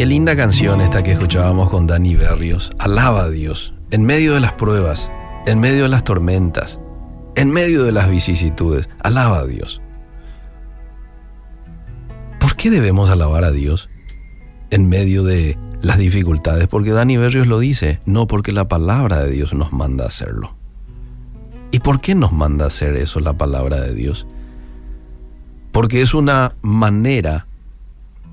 Qué linda canción esta que escuchábamos con Dani Berrios. Alaba a Dios en medio de las pruebas, en medio de las tormentas, en medio de las vicisitudes. Alaba a Dios. ¿Por qué debemos alabar a Dios en medio de las dificultades? Porque Dani Berrios lo dice, no porque la palabra de Dios nos manda a hacerlo. ¿Y por qué nos manda a hacer eso la palabra de Dios? Porque es una manera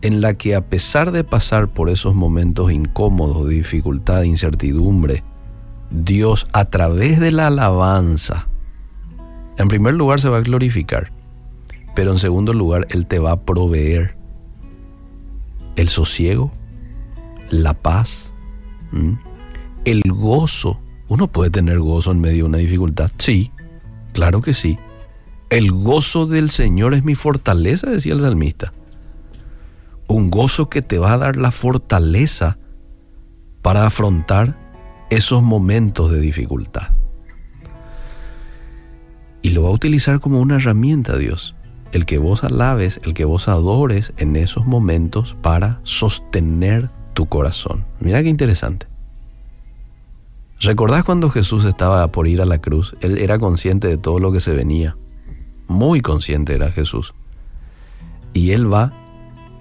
en la que a pesar de pasar por esos momentos incómodos, de dificultad, de incertidumbre, Dios a través de la alabanza, en primer lugar se va a glorificar, pero en segundo lugar Él te va a proveer el sosiego, la paz, el gozo. Uno puede tener gozo en medio de una dificultad, sí, claro que sí. El gozo del Señor es mi fortaleza, decía el salmista un gozo que te va a dar la fortaleza para afrontar esos momentos de dificultad. Y lo va a utilizar como una herramienta Dios. El que vos alabes, el que vos adores en esos momentos para sostener tu corazón. Mira qué interesante. ¿Recordás cuando Jesús estaba por ir a la cruz? Él era consciente de todo lo que se venía. Muy consciente era Jesús. Y él va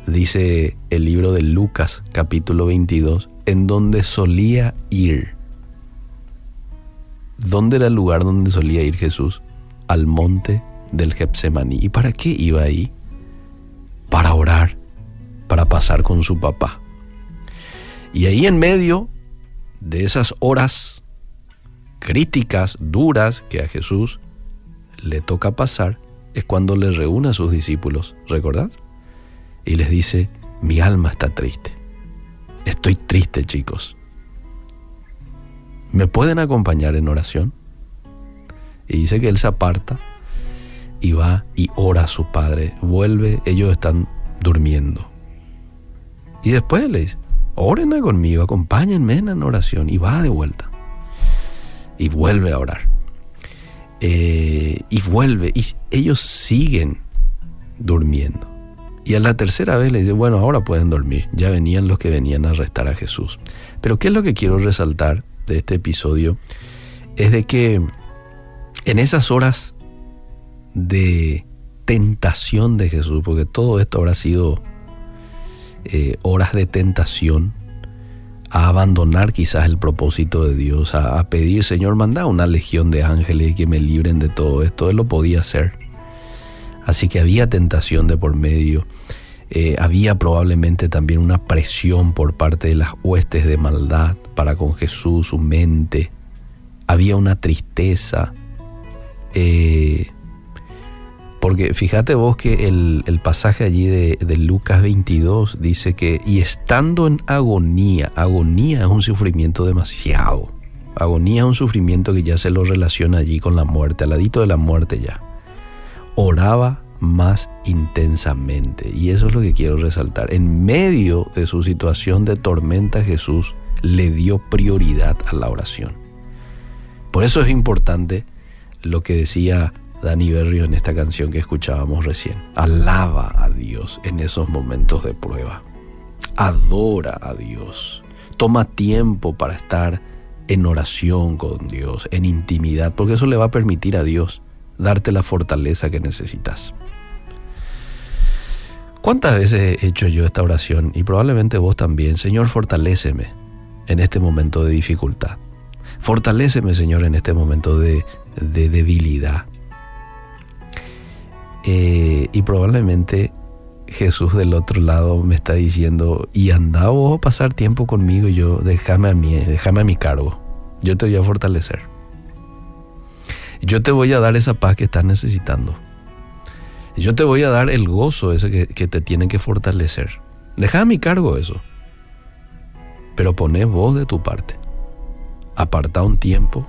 dice el libro de Lucas capítulo 22, en donde solía ir. ¿Dónde era el lugar donde solía ir Jesús? Al monte del Getsemaní. ¿Y para qué iba ahí? Para orar, para pasar con su papá. Y ahí en medio de esas horas críticas, duras, que a Jesús le toca pasar, es cuando le reúne a sus discípulos, ¿recordás? Y les dice, mi alma está triste. Estoy triste, chicos. ¿Me pueden acompañar en oración? Y dice que él se aparta y va y ora a su padre. Vuelve, ellos están durmiendo. Y después le dice, oren conmigo, acompáñenme en oración. Y va de vuelta. Y vuelve a orar. Eh, y vuelve. Y ellos siguen durmiendo. Y a la tercera vez le dice, bueno, ahora pueden dormir. Ya venían los que venían a arrestar a Jesús. Pero ¿qué es lo que quiero resaltar de este episodio? Es de que en esas horas de tentación de Jesús, porque todo esto habrá sido eh, horas de tentación, a abandonar quizás el propósito de Dios, a, pedir, Señor, manda una legión de ángeles que me libren de todo esto. Él lo podía hacer. Así que había tentación de por medio. Eh, había probablemente también una presión por parte de las huestes de maldad para con Jesús, su mente. Había una tristeza. Eh, porque fíjate vos que el, pasaje allí de, de, Lucas 22 dice que, y estando en agonía, agonía es un sufrimiento demasiado. Agonía es un sufrimiento que ya se lo relaciona allí con la muerte, al ladito de la muerte ya oraba más intensamente. Y eso es lo que quiero resaltar. En medio de su situación de tormenta, Jesús le dio prioridad a la oración. Por eso es importante lo que decía Dani Berrio en esta canción que escuchábamos recién. Alaba a Dios en esos momentos de prueba. Adora a Dios. Toma tiempo para estar en oración con Dios, en intimidad, porque eso le va a permitir a Dios darte la fortaleza que necesitas. ¿Cuántas veces he hecho yo esta oración? Y probablemente vos también. Señor, fortaléceme en este momento de dificultad. Fortaléceme, Señor, en este momento de, debilidad. Eh, y probablemente Jesús del otro lado me está diciendo, y anda vos a pasar tiempo conmigo y yo, déjame a mí, déjame a mi cargo. Yo te voy a fortalecer. Yo te voy a dar esa paz que estás necesitando. Yo te voy a dar el gozo ese que, te tiene que fortalecer. Deja a mi cargo eso. Pero poné vos de tu parte. Aparta un tiempo.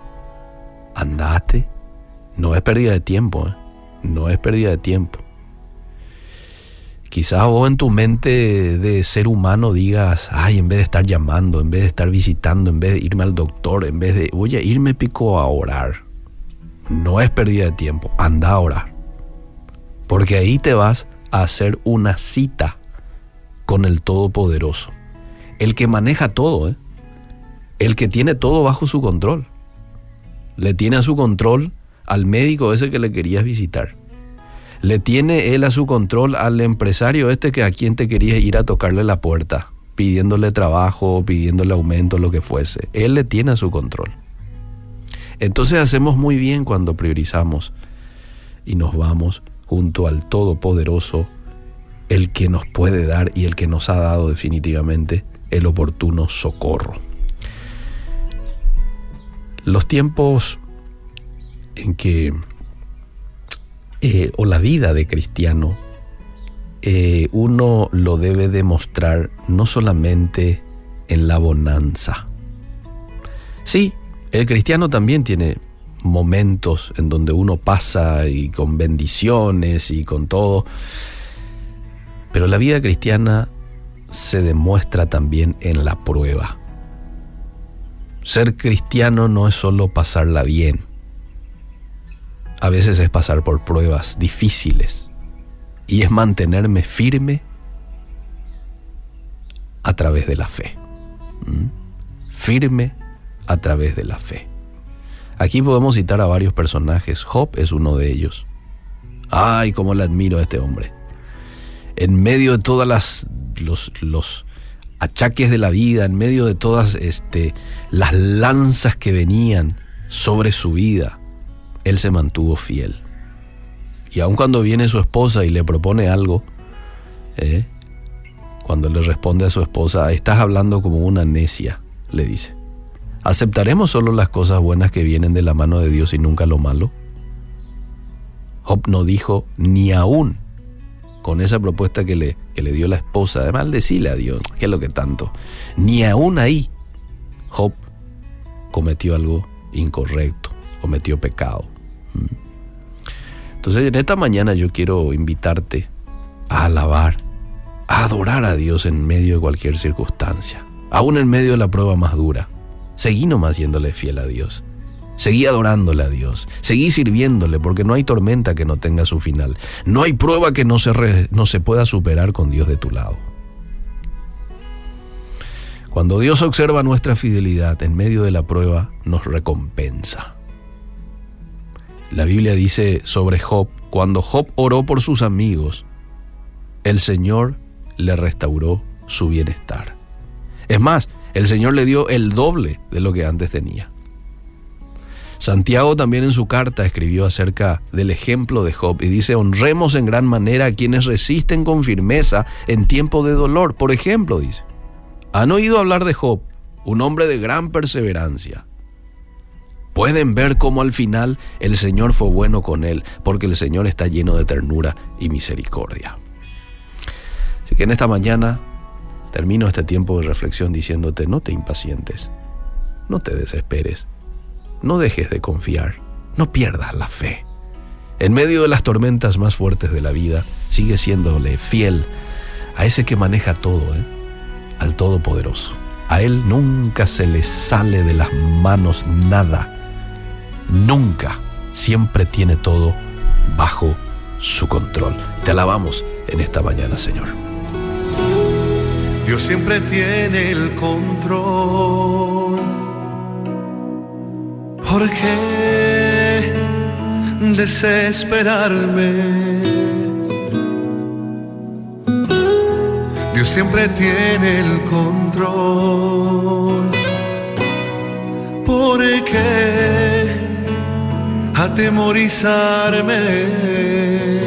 Andate. No es pérdida de tiempo. ¿eh? No es pérdida de tiempo. Quizás vos en tu mente de ser humano digas, ay, en vez de estar llamando, en vez de estar visitando, en vez de irme al doctor, en vez de, oye, irme pico a orar no es pérdida de tiempo, anda a orar. Porque ahí te vas a hacer una cita con el Todopoderoso. el que maneja todo, ¿eh? el que tiene todo bajo su control. Le tiene a su control al médico ese que le querías visitar. Le tiene él a su control al empresario este que a quien te querías ir a tocarle la puerta, pidiéndole trabajo, pidiéndole aumento, lo que fuese. Él le tiene a su control. Entonces hacemos muy bien cuando priorizamos y nos vamos junto al Todopoderoso, el que nos puede dar y el que nos ha dado definitivamente el oportuno socorro. Los tiempos en que, eh, o la vida de cristiano, eh, uno lo debe demostrar no solamente en la bonanza. Sí, el cristiano también tiene momentos en donde uno pasa y con bendiciones y con todo, pero la vida cristiana se demuestra también en la prueba. Ser cristiano no es solo pasarla bien, a veces es pasar por pruebas difíciles y es mantenerme firme a través de la fe. ¿Mm? Firme a través de la fe. Aquí podemos citar a varios personajes. Job es uno de ellos. Ay, cómo le admiro a este hombre. En medio de todas las los, los achaques de la vida, en medio de todas este, las lanzas que venían sobre su vida, él se mantuvo fiel. Y aun cuando viene su esposa y le propone algo, ¿eh? cuando le responde a su esposa, estás hablando como una necia, le dice. ¿Aceptaremos solo las cosas buenas que vienen de la mano de Dios y nunca lo malo? Job no dijo ni aún con esa propuesta que le, que le dio la esposa de maldecirle a Dios, que es lo que tanto. Ni aún ahí Job cometió algo incorrecto, cometió pecado. Mm. Entonces en esta mañana yo quiero invitarte a alabar, a adorar a Dios en medio de cualquier circunstancia, aún en medio de la prueba más dura. Seguí nomás yéndole fiel a Dios. Seguí adorándole a Dios. Seguí sirviéndole porque no hay tormenta que no tenga su final. No hay prueba que no se, no se pueda superar con Dios de tu lado. Cuando Dios observa nuestra fidelidad en medio de la prueba, nos recompensa. La Biblia dice sobre Job, cuando Job oró por sus amigos, el Señor le restauró su bienestar. Es más, el Señor le dio el doble de lo que antes tenía. Santiago también en su carta escribió acerca del ejemplo de Job y dice, honremos en gran manera a quienes resisten con firmeza en tiempo de dolor. Por ejemplo, dice, han oído hablar de Job, un hombre de gran perseverancia. Pueden ver cómo al final el Señor fue bueno con él, porque el Señor está lleno de ternura y misericordia. Así que en esta mañana termino este tiempo de reflexión diciéndote, no te impacientes, no te desesperes no dejes de confiar, no pierdas la fe. En medio de las tormentas más fuertes de la vida, sigue siéndole fiel a ese que maneja todo, ¿eh? al Todopoderoso. A Él nunca se le sale de las manos nada. Nunca. Siempre tiene todo bajo su control. Te alabamos en esta mañana, Señor. Dios siempre tiene el control ¿Por qué desesperarme? Dios siempre tiene el control. ¿Por qué atemorizarme?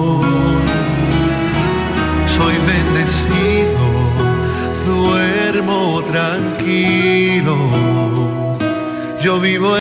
Tranquilo, yo vivo